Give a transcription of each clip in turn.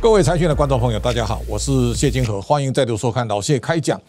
各位财讯的观众朋友，大家好，我是谢金河，欢迎再度收看老谢开讲。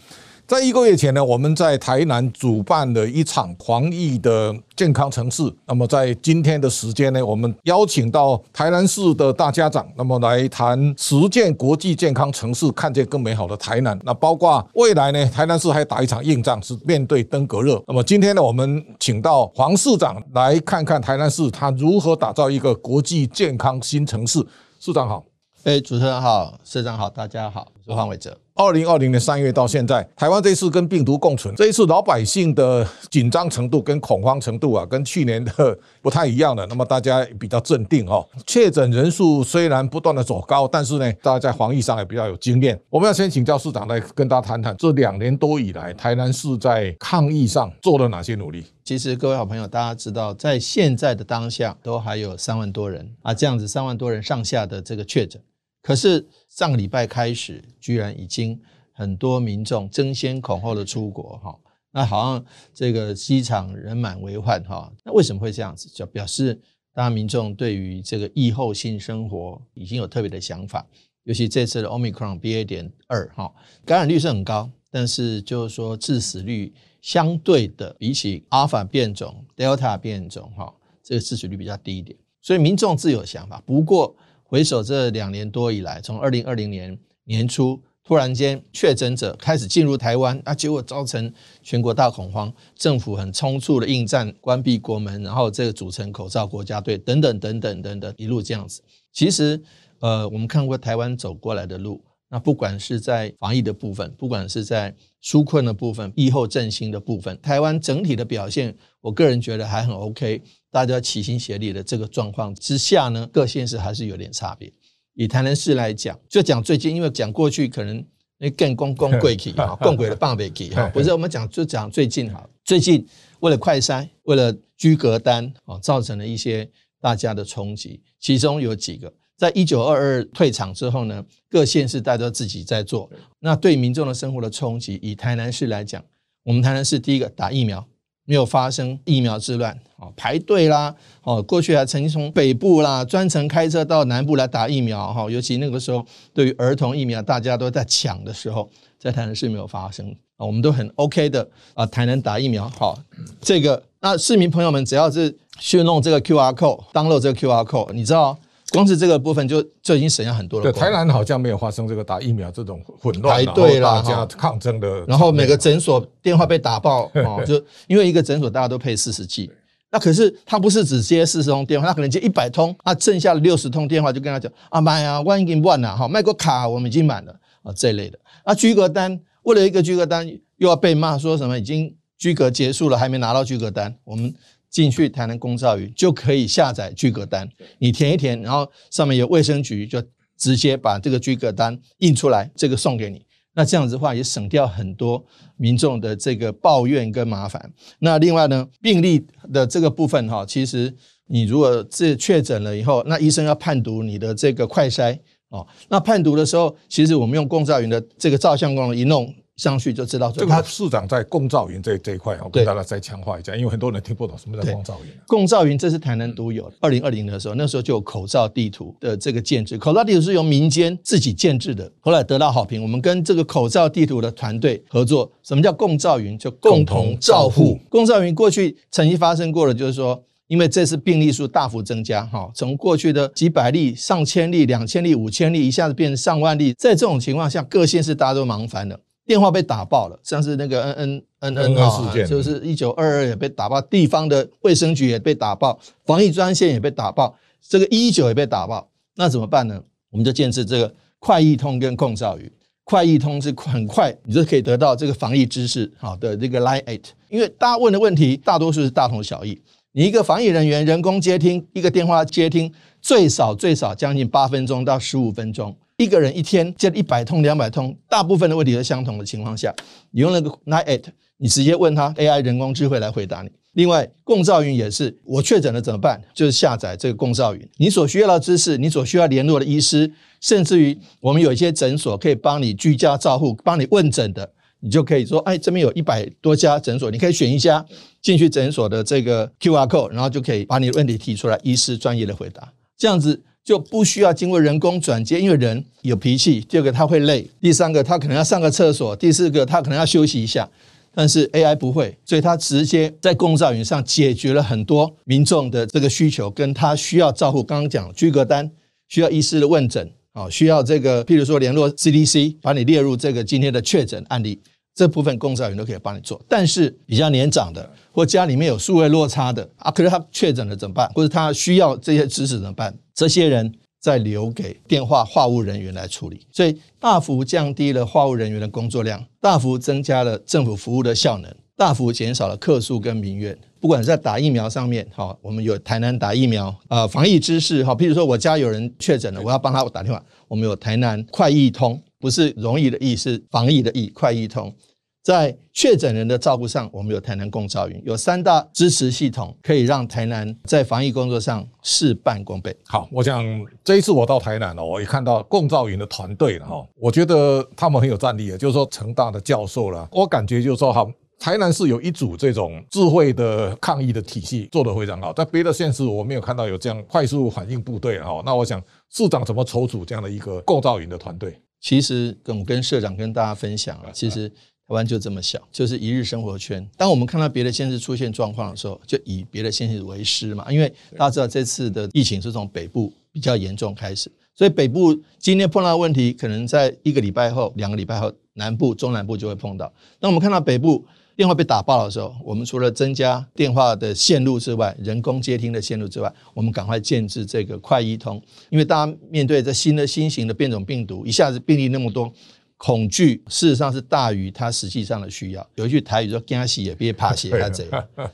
在一个月前呢，我们在台南主办了一场狂疫的健康城市。那么在今天的时间呢，我们邀请到台南市的大家长，那么来谈实践国际健康城市，看见更美好的台南。那包括未来呢，台南市还打一场硬仗，是面对登革热。那么今天呢，我们请到黄市长来看看台南市他如何打造一个国际健康新城市。市长好。哎，主持人好，社长好，大家好，我是黄伟哲。二零二零年三月到现在，台湾这次跟病毒共存，这一次老百姓的紧张程度跟恐慌程度啊，跟去年的不太一样了。那么大家比较镇定哦，确诊人数虽然不断的走高，但是呢，大家在防疫上也比较有经验。我们要先请教市长来跟大家谈谈，这两年多以来，台南市在抗疫上做了哪些努力？其实各位好朋友，大家知道，在现在的当下，都还有三万多人啊，这样子三万多人上下的这个确诊。可是上个礼拜开始，居然已经很多民众争先恐后的出国哈，那好像这个机场人满为患哈。那为什么会这样子？就表示大家民众对于这个疫后性生活已经有特别的想法。尤其这次的 Omicron BA. 点二哈，感染率是很高，但是就是说致死率相对的比起 Alpha 变种、Delta 变种哈，这个致死率比较低一点。所以民众自有想法，不过。回首这两年多以来，从二零二零年年初突然间确诊者开始进入台湾，啊，结果造成全国大恐慌，政府很匆促的应战，关闭国门，然后这个组成口罩国家队，等等等等等等，一路这样子。其实，呃，我们看过台湾走过来的路，那不管是在防疫的部分，不管是在纾困的部分，疫后振兴的部分，台湾整体的表现，我个人觉得还很 OK。大家齐心协力的这个状况之下呢，各县市还是有点差别。以台南市来讲，就讲最近，因为讲过去可能那更公公贵气啊，公贵的棒北气哈，不是我们讲就讲最近哈。最近为了快筛，为了居隔单啊，造成了一些大家的冲击。其中有几个，在一九二二退场之后呢，各县市大家都自己在做。那对民众的生活的冲击，以台南市来讲，我们台南市第一个打疫苗。没有发生疫苗之乱，哦，排队啦，哦，过去还曾经从北部啦专程开车到南部来打疫苗，哈，尤其那个时候对于儿童疫苗大家都在抢的时候，在台南市没有发生，啊，我们都很 OK 的啊，台南打疫苗，好，这个那市民朋友们只要是去弄这个 QR code，download 这个 QR code，你知道。光是这个部分就就已经省下很多了。对，台南好像没有发生这个打疫苗这种混乱，排队啦，大家抗争的。然后每个诊所电话被打爆，哦，就因为一个诊所大家都配四十 G，那可是他不是只接四十通电话，他可能接一百通，那剩下的六十通电话就跟他讲啊，妈呀，万一万了哈，卖个卡我们已经满了啊这一类的。那居格单为了一个居格单又要被骂说什么已经居格结束了还没拿到居格单，我们。进去台南公造云就可以下载居隔单，你填一填，然后上面有卫生局，就直接把这个居隔单印出来，这个送给你。那这样子的话也省掉很多民众的这个抱怨跟麻烦。那另外呢，病例的这个部分哈，其实你如果这确诊了以后，那医生要判读你的这个快筛哦。那判读的时候，其实我们用公照云的这个照相功能一弄。上去就知道。这个市长在共造云这这一块，我跟大家再强化一下，因为很多人听不懂什么叫共造云。共造云这是台南独有，二零二零的时候，那时候就有口罩地图的这个建制，口罩地图是由民间自己建制的，后来得到好评。我们跟这个口罩地图的团队合作，什么叫共造云？就共同照护。共造云过去曾经发生过的，就是说，因为这次病例数大幅增加，哈，从过去的几百例、上千例、两千例、五千例，一下子变成上万例，在这种情况下，各县市大家都忙烦了。电话被打爆了，像是那个 N N N N 哈，就是一九二二也被打爆，地方的卫生局也被打爆，防疫专线也被打爆，这个一一九也被打爆，那怎么办呢？我们就建设这个快易通跟共照云。快易通是很快，你就可以得到这个防疫知识好的这个 Line Eight，因为大家问的问题大多数是大同小异，你一个防疫人员人工接听一个电话接听，最少最少将近八分钟到十五分钟。一个人一天接一百通、两百通，大部分的问题都相同的情况下，你用那个 Nine Eight，你直接问他 AI 人工智慧来回答你。另外，共照云也是，我确诊了怎么办？就是下载这个共照云，你所需要的知识，你所需要联络的医师，甚至于我们有一些诊所可以帮你居家照护、帮你问诊的，你就可以说，哎，这边有一百多家诊所，你可以选一家进去诊所的这个 QR code，然后就可以把你的问题提出来，医师专业的回答，这样子。就不需要经过人工转接，因为人有脾气。第二个他会累，第三个他可能要上个厕所，第四个他可能要休息一下。但是 AI 不会，所以它直接在共照云上解决了很多民众的这个需求，跟他需要照护。刚刚讲居隔单，需要医师的问诊，啊，需要这个，譬如说联络 CDC，把你列入这个今天的确诊案例，这部分公照云都可以帮你做。但是比较年长的，或家里面有数位落差的啊，可是他确诊了怎么办？或者他需要这些知识怎么办？这些人。再留给电话话务人员来处理，所以大幅降低了话务人员的工作量，大幅增加了政府服务的效能，大幅减少了客诉跟民怨。不管在打疫苗上面，哈，我们有台南打疫苗，呃，防疫知识，哈，譬如说我家有人确诊了，我要帮他打电话，我们有台南快易通，不是容易的易，是防疫的疫，快易通。在确诊人的照顾上，我们有台南共照云，有三大支持系统，可以让台南在防疫工作上事半功倍。好，我想这一次我到台南了，我也看到共照云的团队了哈，我觉得他们很有战力的，就是说成大的教授了，我感觉就是说哈，台南是有一组这种智慧的抗疫的体系做得非常好，在别的县市我没有看到有这样快速反应部队哈。那我想市长怎么筹组这样的一个共照云的团队？其实跟我跟社长跟大家分享啊，其实。台湾就这么小，就是一日生活圈。当我们看到别的县市出现状况的时候，就以别的县市为师嘛。因为大家知道这次的疫情是从北部比较严重开始，所以北部今天碰到问题，可能在一个礼拜后、两个礼拜后，南部、中南部就会碰到。当我们看到北部电话被打爆的时候，我们除了增加电话的线路之外，人工接听的线路之外，我们赶快建置这个快医通，因为大家面对这新的新型的变种病毒，一下子病例那么多。恐惧事实上是大于他实际上的需要。有一句台语说：“惊死也别怕死，他贼。”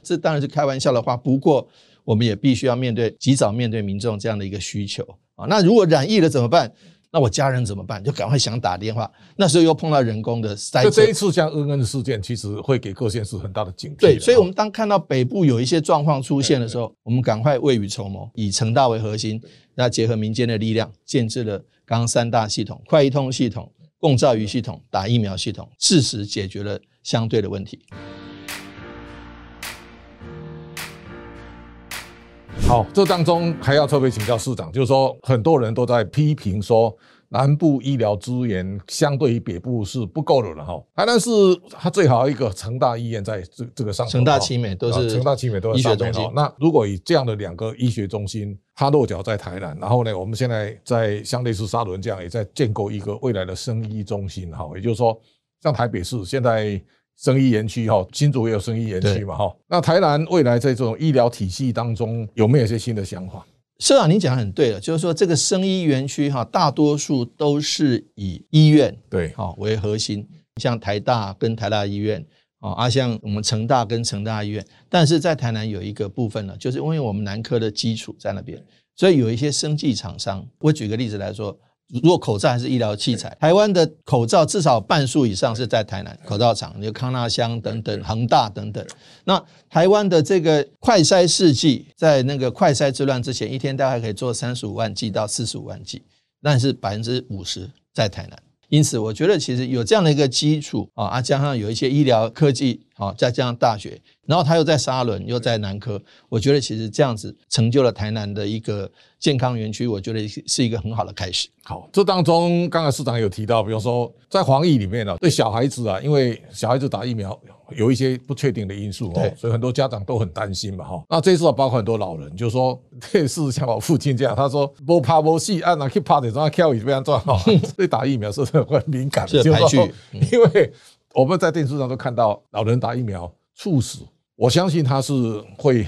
这当然是开玩笑的话。不过，我们也必须要面对，及早面对民众这样的一个需求啊。那如果染疫了怎么办？那我家人怎么办？就赶快想打电话。那时候又碰到人工的塞车。这一次像恩恩的事件，其实会给各县市很大的警惕。对，所以我们当看到北部有一些状况出现的时候，我们赶快未雨绸缪，以成大为核心，那结合民间的力量，建置了刚刚三大系统：快易通系统。共照云系统、打疫苗系统，适时解决了相对的问题。好，这当中还要特别请教市长，就是说很多人都在批评说。南部医疗资源相对于北部是不够的了哈，台南是它最好一个成大医院在这这个上，成大奇美都是成大奇美都是医学中心。那如果以这样的两个医学中心，它落脚在台南，然后呢，我们现在在像类似沙仑这样，也在建构一个未来的生医中心哈，也就是说，像台北市现在生医园区哈，新竹也有生医园区嘛哈，那台南未来在这种医疗体系当中有没有一些新的想法？社长，您讲的很对了，就是说这个生医园区哈，大多数都是以医院对哈为核心，像台大跟台大医院啊，像我们成大跟成大医院，但是在台南有一个部分呢，就是因为我们南科的基础在那边，所以有一些生技厂商，我举个例子来说。如果口罩还是医疗器材，台湾的口罩至少半数以上是在台南口罩厂，有康纳香等等、恒大等等。那台湾的这个快筛试剂，在那个快筛之乱之前，一天大概可以做三十五万剂到四十五万剂，但是百分之五十在台南。因此，我觉得其实有这样的一个基础啊，啊，加上有一些医疗科技，啊，再加上大学，然后他又在沙伦，又在南科，我觉得其实这样子成就了台南的一个健康园区，我觉得是一个很好的开始。好，这当中刚才市长有提到，比如说在防疫里面呢，对小孩子啊，因为小孩子打疫苗有一些不确定的因素哦，所以很多家长都很担心嘛哈。那这次包括很多老人，就说 类似像我父亲这样，他说不怕不细，按哪去怕的，怎样跳椅这样做哈。对打疫苗是很敏感的，就是说，因为我们在电视上都看到老人打疫苗猝死。我相信他是会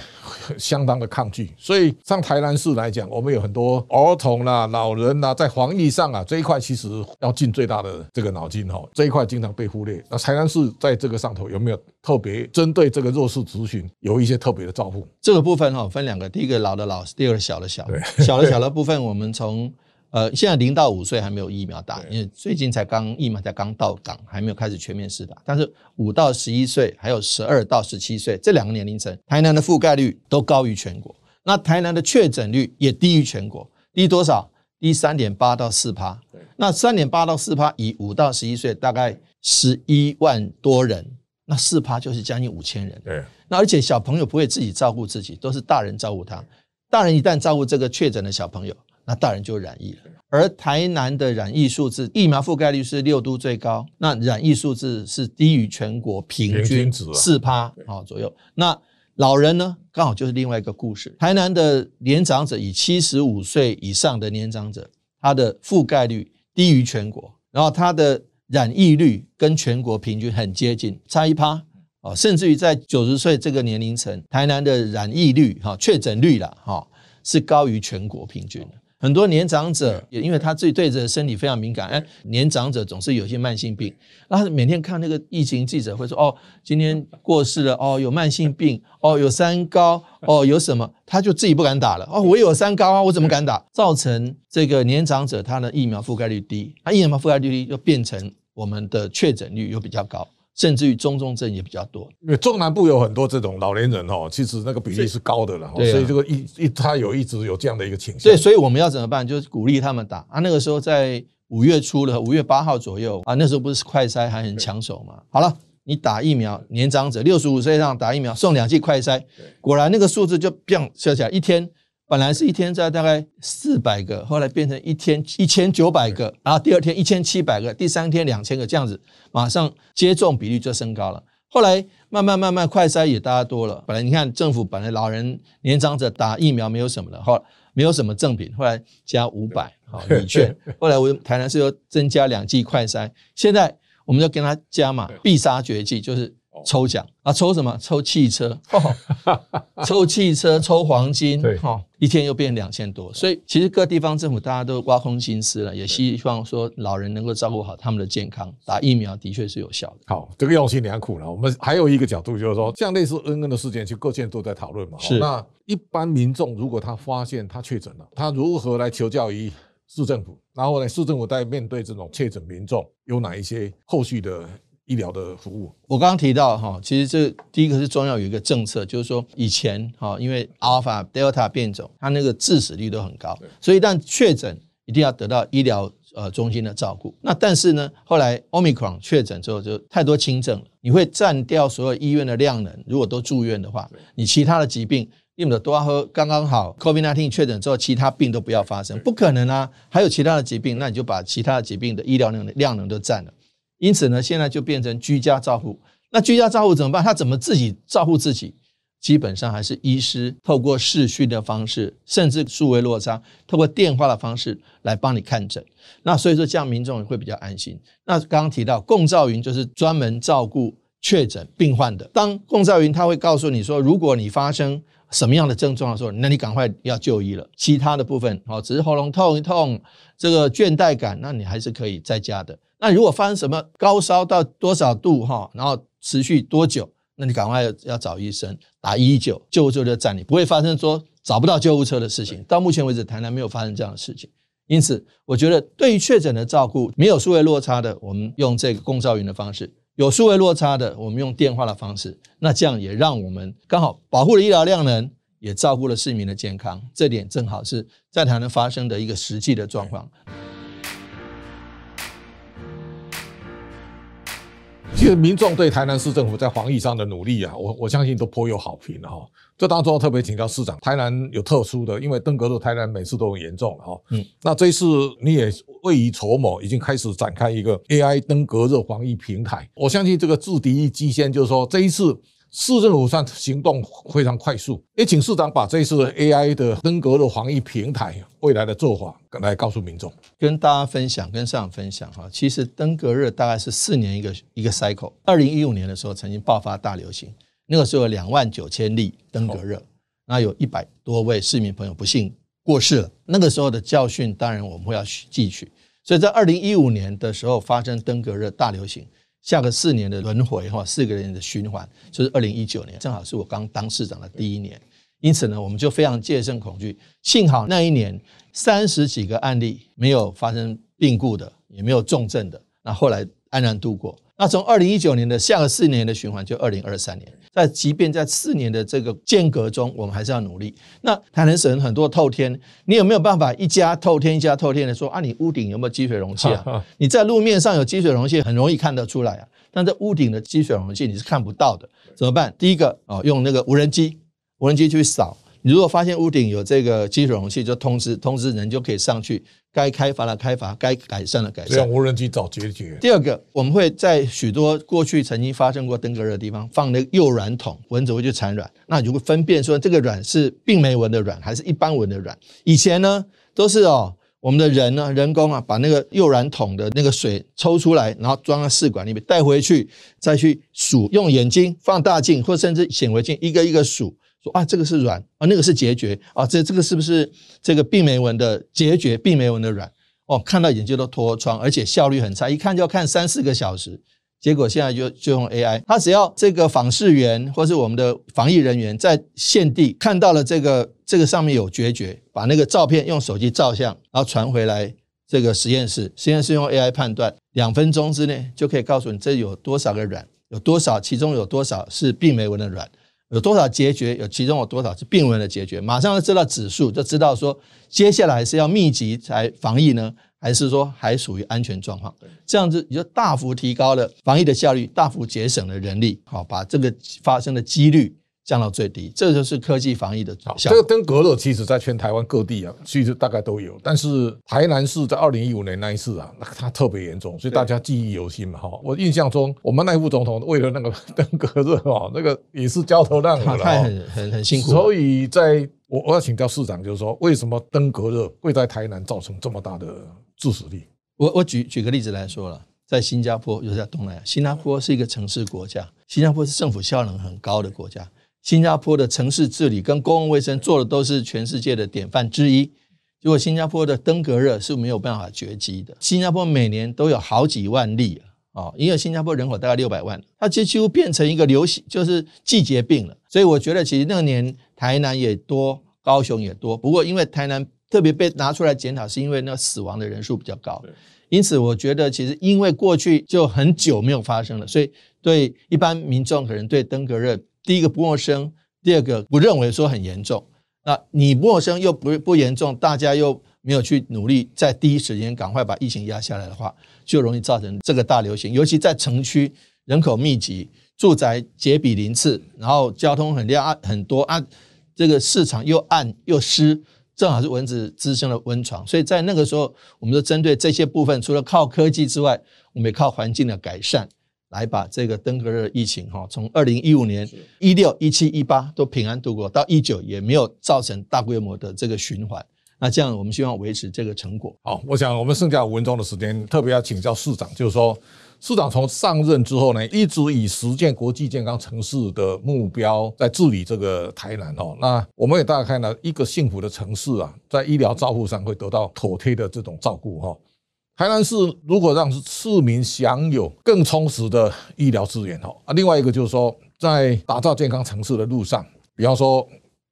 相当的抗拒，所以像台南市来讲，我们有很多儿童啦、老人啦，在防疫上啊这一块其实要尽最大的这个脑筋哈，这一块经常被忽略。那台南市在这个上头有没有特别针对这个弱势族群有一些特别的照顾？这个部分哈分两个，第一个老的老，第二个小的小，小的小的部分我们从。呃，现在零到五岁还没有疫苗打，因为最近才刚疫苗才刚到港，还没有开始全面施打。但是五到十一岁，还有十二到十七岁这两个年龄层，台南的覆盖率都高于全国。那台南的确诊率也低于全国，低多少？低三点八到四趴。那三点八到四趴，以五到十一岁大概十一万多人，那四趴就是将近五千人。对。那而且小朋友不会自己照顾自己，都是大人照顾他。大人一旦照顾这个确诊的小朋友。那大人就染疫了。而台南的染疫数字，疫苗覆盖率是六都最高，那染疫数字是低于全国平均值四趴啊左右。那老人呢，刚好就是另外一个故事。台南的年长者，以七十五岁以上的年长者，他的覆盖率低于全国，然后他的染疫率跟全国平均很接近，差一趴啊。甚至于在九十岁这个年龄层，台南的染疫率哈确诊率了哈是高于全国平均的。很多年长者也因为他自己对着身体非常敏感，哎，年长者总是有些慢性病，然后每天看那个疫情记者会说哦，今天过世了哦，有慢性病 哦，有三高哦，有什么，他就自己不敢打了哦，我有三高啊，我怎么敢打？造成这个年长者他的疫苗覆盖率低，他疫苗覆盖率低就变成我们的确诊率又比较高。甚至于中重症也比较多，因为中南部有很多这种老年人哦，其实那个比例是高的了，所以这个一一他有一直有这样的一个倾向。对，所以我们要怎么办？就是鼓励他们打啊。那个时候在五月初了，五月八号左右啊，那时候不是快筛还很抢手嘛？好了，你打疫苗，年长者六十五岁以上打疫苗送两剂快筛，果然那个数字就变小起来，一天。本来是一天在大概四百个，后来变成一天一千九百个，然后第二天一千七百个，第三天两千个，这样子马上接种比率就升高了。后来慢慢慢慢快筛也大家多了。本来你看政府本来老人年长者打疫苗没有什么的，后没有什么赠品，后来加五百好礼券。后来我台南市又增加两剂快筛，现在我们就跟他加嘛，必杀绝技就是。抽奖啊，抽什么？抽汽车，抽汽车，抽黄金，对，一天又变两千多。所以其实各地方政府大家都挖空心思了，也希望说老人能够照顾好他们的健康，打疫苗的确是有效的。好，这个用心良苦了。我们还有一个角度就是说，像类似恩恩的事件，其实各界都在讨论嘛。是。那一般民众如果他发现他确诊了，他如何来求教于市政府？然后呢，市政府在面对这种确诊民众，有哪一些后续的？医疗的服务，我刚刚提到哈，其实这第一个是中药有一个政策，就是说以前哈，因为 Alpha、Delta 变种，它那个致死率都很高，所以一旦确诊一定要得到医疗呃中心的照顾。那但是呢，后来 Omicron 确诊之后就太多轻症了，你会占掉所有医院的量能。如果都住院的话，你其他的疾病，你们都要喝刚刚好。COVID-19 确诊之后，其他病都不要发生，不可能啊！还有其他的疾病，那你就把其他的疾病的医疗量能量能都占了。因此呢，现在就变成居家照护。那居家照护怎么办？他怎么自己照护自己？基本上还是医师透过视讯的方式，甚至数位落差，透过电话的方式来帮你看诊。那所以说，这样民众会比较安心。那刚刚提到共照云，就是专门照顾确诊病患的。当共照云，他会告诉你说，如果你发生什么样的症状的时候，那你赶快要就医了。其他的部分，哦，只是喉咙痛一痛，这个倦怠感，那你还是可以在家的。那如果发生什么高烧到多少度哈，然后持续多久，那你赶快要找医生打一一九，救护车就在你，不会发生说找不到救护车的事情。到目前为止，台南没有发生这样的事情。因此，我觉得对于确诊的照顾，没有数位落差的，我们用这个共照云的方式；有数位落差的，我们用电话的方式。那这样也让我们刚好保护了医疗量能，也照顾了市民的健康。这点正好是在台南发生的一个实际的状况。其实民众对台南市政府在防疫上的努力啊，我我相信都颇有好评的哈。这当中特别请教市长，台南有特殊的，因为登革热台南每次都很严重哈。嗯，那这一次你也未雨绸缪，已经开始展开一个 AI 登革热防疫平台。我相信这个制敌一机先，就是说这一次。市政府上行动非常快速，也请市长把这一次 AI 的登革热防疫平台未来的做法来告诉民众，跟大家分享，跟市长分享哈。其实登革热大概是四年一个一个 cycle。二零一五年的时候曾经爆发大流行，那个时候有两万九千例登革热，那有一百多位市民朋友不幸过世了。那个时候的教训，当然我们会要汲取。所以在二零一五年的时候发生登革热大流行。下个四年的轮回哈，四个人的循环，就是二零一九年，正好是我刚当市长的第一年，因此呢，我们就非常戒慎恐惧。幸好那一年三十几个案例没有发生病故的，也没有重症的，那后来安然度过。那从二零一九年的下个四年的循环，就二零二三年，在即便在四年的这个间隔中，我们还是要努力。那台南省很多透天，你有没有办法一家透天一家透天的说啊？你屋顶有没有积水容器啊？你在路面上有积水容器，很容易看得出来啊。但在屋顶的积水容器你是看不到的，怎么办？第一个哦，用那个无人机，无人机去扫。你如果发现屋顶有这个积水容器，就通知通知人就可以上去，该开发的开发，该改善的改善。让无人机找解决。第二个，我们会在许多过去曾经发生过登革热的地方放那个幼卵桶，蚊子会去产卵。那如果分辨说这个卵是病媒蚊的卵还是一般蚊的卵，以前呢都是哦。我们的人呢，人工啊，把那个诱卵桶的那个水抽出来，然后装在试管里面，带回去再去数，用眼睛放大镜或甚至显微镜一个一个数，说啊，这个是卵啊，那个是孑孓啊，这这个是不是这个病媒蚊的孑孓？病媒蚊的卵哦，看到眼睛都脱窗，而且效率很差，一看就要看三四个小时。结果现在就就用 AI，他只要这个访视员或是我们的防疫人员在现地看到了这个这个上面有孑孓，把那个照片用手机照相，然后传回来这个实验室，实验室用 AI 判断，两分钟之内就可以告诉你这有多少个卵，有多少其中有多少是病媒蚊的卵，有多少结局，有其中有多少是病人的结局，马上就知道指数，就知道说接下来是要密集才防疫呢。还是说还属于安全状况，这样子你就大幅提高了防疫的效率，大幅节省了人力，好把这个发生的几率降到最低，这就是科技防疫的效果。这个登革热其实在全台湾各地啊，其实大概都有，但是台南市在二零一五年那一次啊，那它特别严重，所以大家记忆犹新嘛。哈，我印象中我们赖副总统为了那个 登革热啊，那个也是焦头烂额了，很很很辛苦。所以在我我要请教市长，就是说为什么登革热会在台南造成这么大的？致死率，我我举举个例子来说了，在新加坡，又在东南亚，新加坡是一个城市国家，新加坡是政府效能很高的国家，新加坡的城市治理跟公共卫生做的都是全世界的典范之一。结果新加坡的登革热是没有办法绝迹的，新加坡每年都有好几万例啊，哦因为新加坡人口大概六百万，它几乎变成一个流行，就是季节病了。所以我觉得其实那年台南也多，高雄也多，不过因为台南。特别被拿出来检讨，是因为那死亡的人数比较高，因此我觉得其实因为过去就很久没有发生了，所以对一般民众可能对登革热第一个不陌生，第二个不认为说很严重。那你陌生又不不严重，大家又没有去努力在第一时间赶快把疫情压下来的话，就容易造成这个大流行。尤其在城区人口密集、住宅结比邻次，然后交通很亮很多啊，这个市场又暗又湿。正好是蚊子滋生的温床，所以在那个时候，我们就针对这些部分，除了靠科技之外，我们也靠环境的改善，来把这个登革热疫情哈，从二零一五年一六一七一八都平安度过，到一九也没有造成大规模的这个循环。那这样，我们希望维持这个成果。好，我想我们剩下五分钟的时间，特别要请教市长，就是说。市长从上任之后呢，一直以实践国际健康城市的目标在治理这个台南哦。那我们也大概看到一个幸福的城市啊，在医疗照护上会得到妥帖的这种照顾哈。台南市如果让市民享有更充实的医疗资源哈啊，另外一个就是说，在打造健康城市的路上，比方说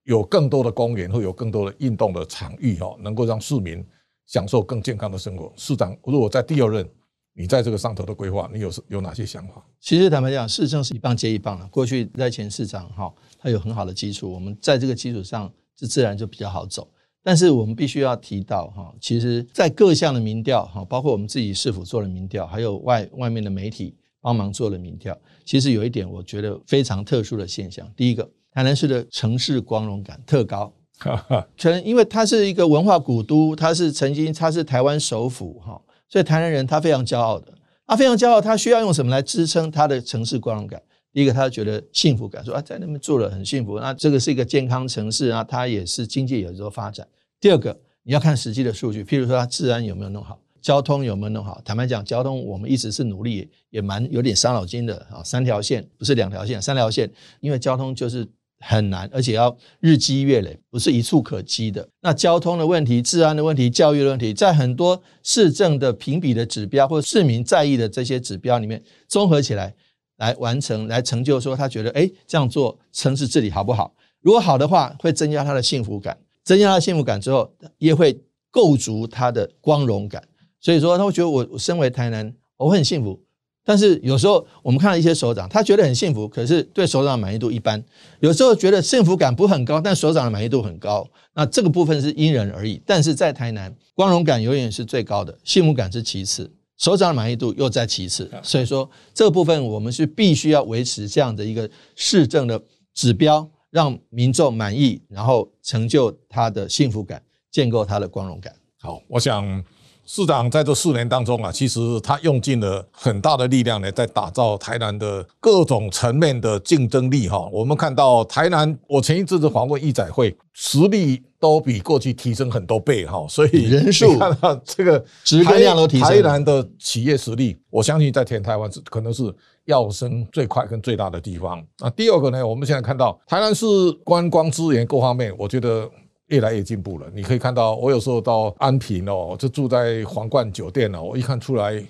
有更多的公园，会有更多的运动的场域哈，能够让市民享受更健康的生活。市长如果在第二任，你在这个上头的规划，你有有哪些想法？其实坦白讲，市政是一棒接一棒了。过去在前市长哈，他有很好的基础，我们在这个基础上，就自然就比较好走。但是我们必须要提到哈，其实，在各项的民调哈，包括我们自己市府做了民调，还有外外面的媒体帮忙做了民调，其实有一点我觉得非常特殊的现象。第一个，台南市的城市光荣感特高，全因为它是一个文化古都，它是曾经它是台湾首府哈。所以台南人他非常骄傲的，他非常骄傲，他需要用什么来支撑他的城市光荣感？一个，他觉得幸福感，说啊，在那边住了很幸福，那这个是一个健康城市啊，它也是经济有所发展。第二个，你要看实际的数据，譬如说它治安有没有弄好，交通有没有弄好。坦白讲，交通我们一直是努力，也蛮有点伤脑筋的啊，三条线不是两条线，三条线，因为交通就是。很难，而且要日积月累，不是一蹴可几的。那交通的问题、治安的问题、教育的问题，在很多市政的评比的指标或市民在意的这些指标里面，综合起来来完成、来成就，说他觉得，哎，这样做城市治理好不好？如果好的话，会增加他的幸福感，增加他的幸福感之后，也会构筑他的光荣感。所以说，他会觉得我我身为台南，我很幸福。但是有时候我们看到一些首长，他觉得很幸福，可是对首长的满意度一般。有时候觉得幸福感不很高，但首长的满意度很高。那这个部分是因人而异。但是在台南，光荣感永远是最高的，幸福感是其次，首长的满意度又在其次。所以说这个部分我们是必须要维持这样的一个市政的指标，让民众满意，然后成就他的幸福感，建构他的光荣感。好，我想。市长在这四年当中啊，其实他用尽了很大的力量呢，在打造台南的各种层面的竞争力哈。我们看到台南，我前一阵子访问义载会，实力都比过去提升很多倍哈。所以人数看到这个质跟量都提升。台南的企业实力，我相信在全台湾是可能是要升最快跟最大的地方。那，第二个呢，我们现在看到台南市观光资源各方面，我觉得。越来越进步了。你可以看到，我有时候到安平哦，就住在皇冠酒店哦，我一看出来，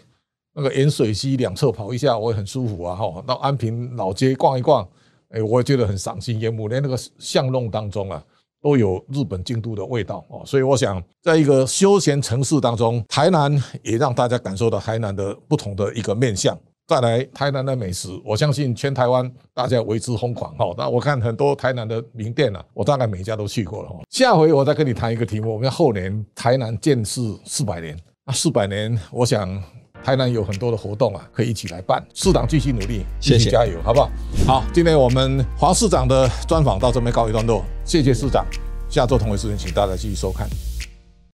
那个盐水溪两侧跑一下，我也很舒服啊。哈，到安平老街逛一逛，哎，我也觉得很赏心悦目。连那个巷弄当中啊，都有日本京都的味道哦。所以我想，在一个休闲城市当中，台南也让大家感受到台南的不同的一个面相。再来台南的美食，我相信全台湾大家为之疯狂哈。那我看很多台南的名店啊，我大概每家都去过了。下回我再跟你谈一个题目，我们后年台南建市四百年，那四百年，我想台南有很多的活动啊，可以一起来办。市长继续努力，继续加油，好不好？好，今天我们黄市长的专访到这边告一段落，谢谢市长。下周同一时间，请大家继续收看。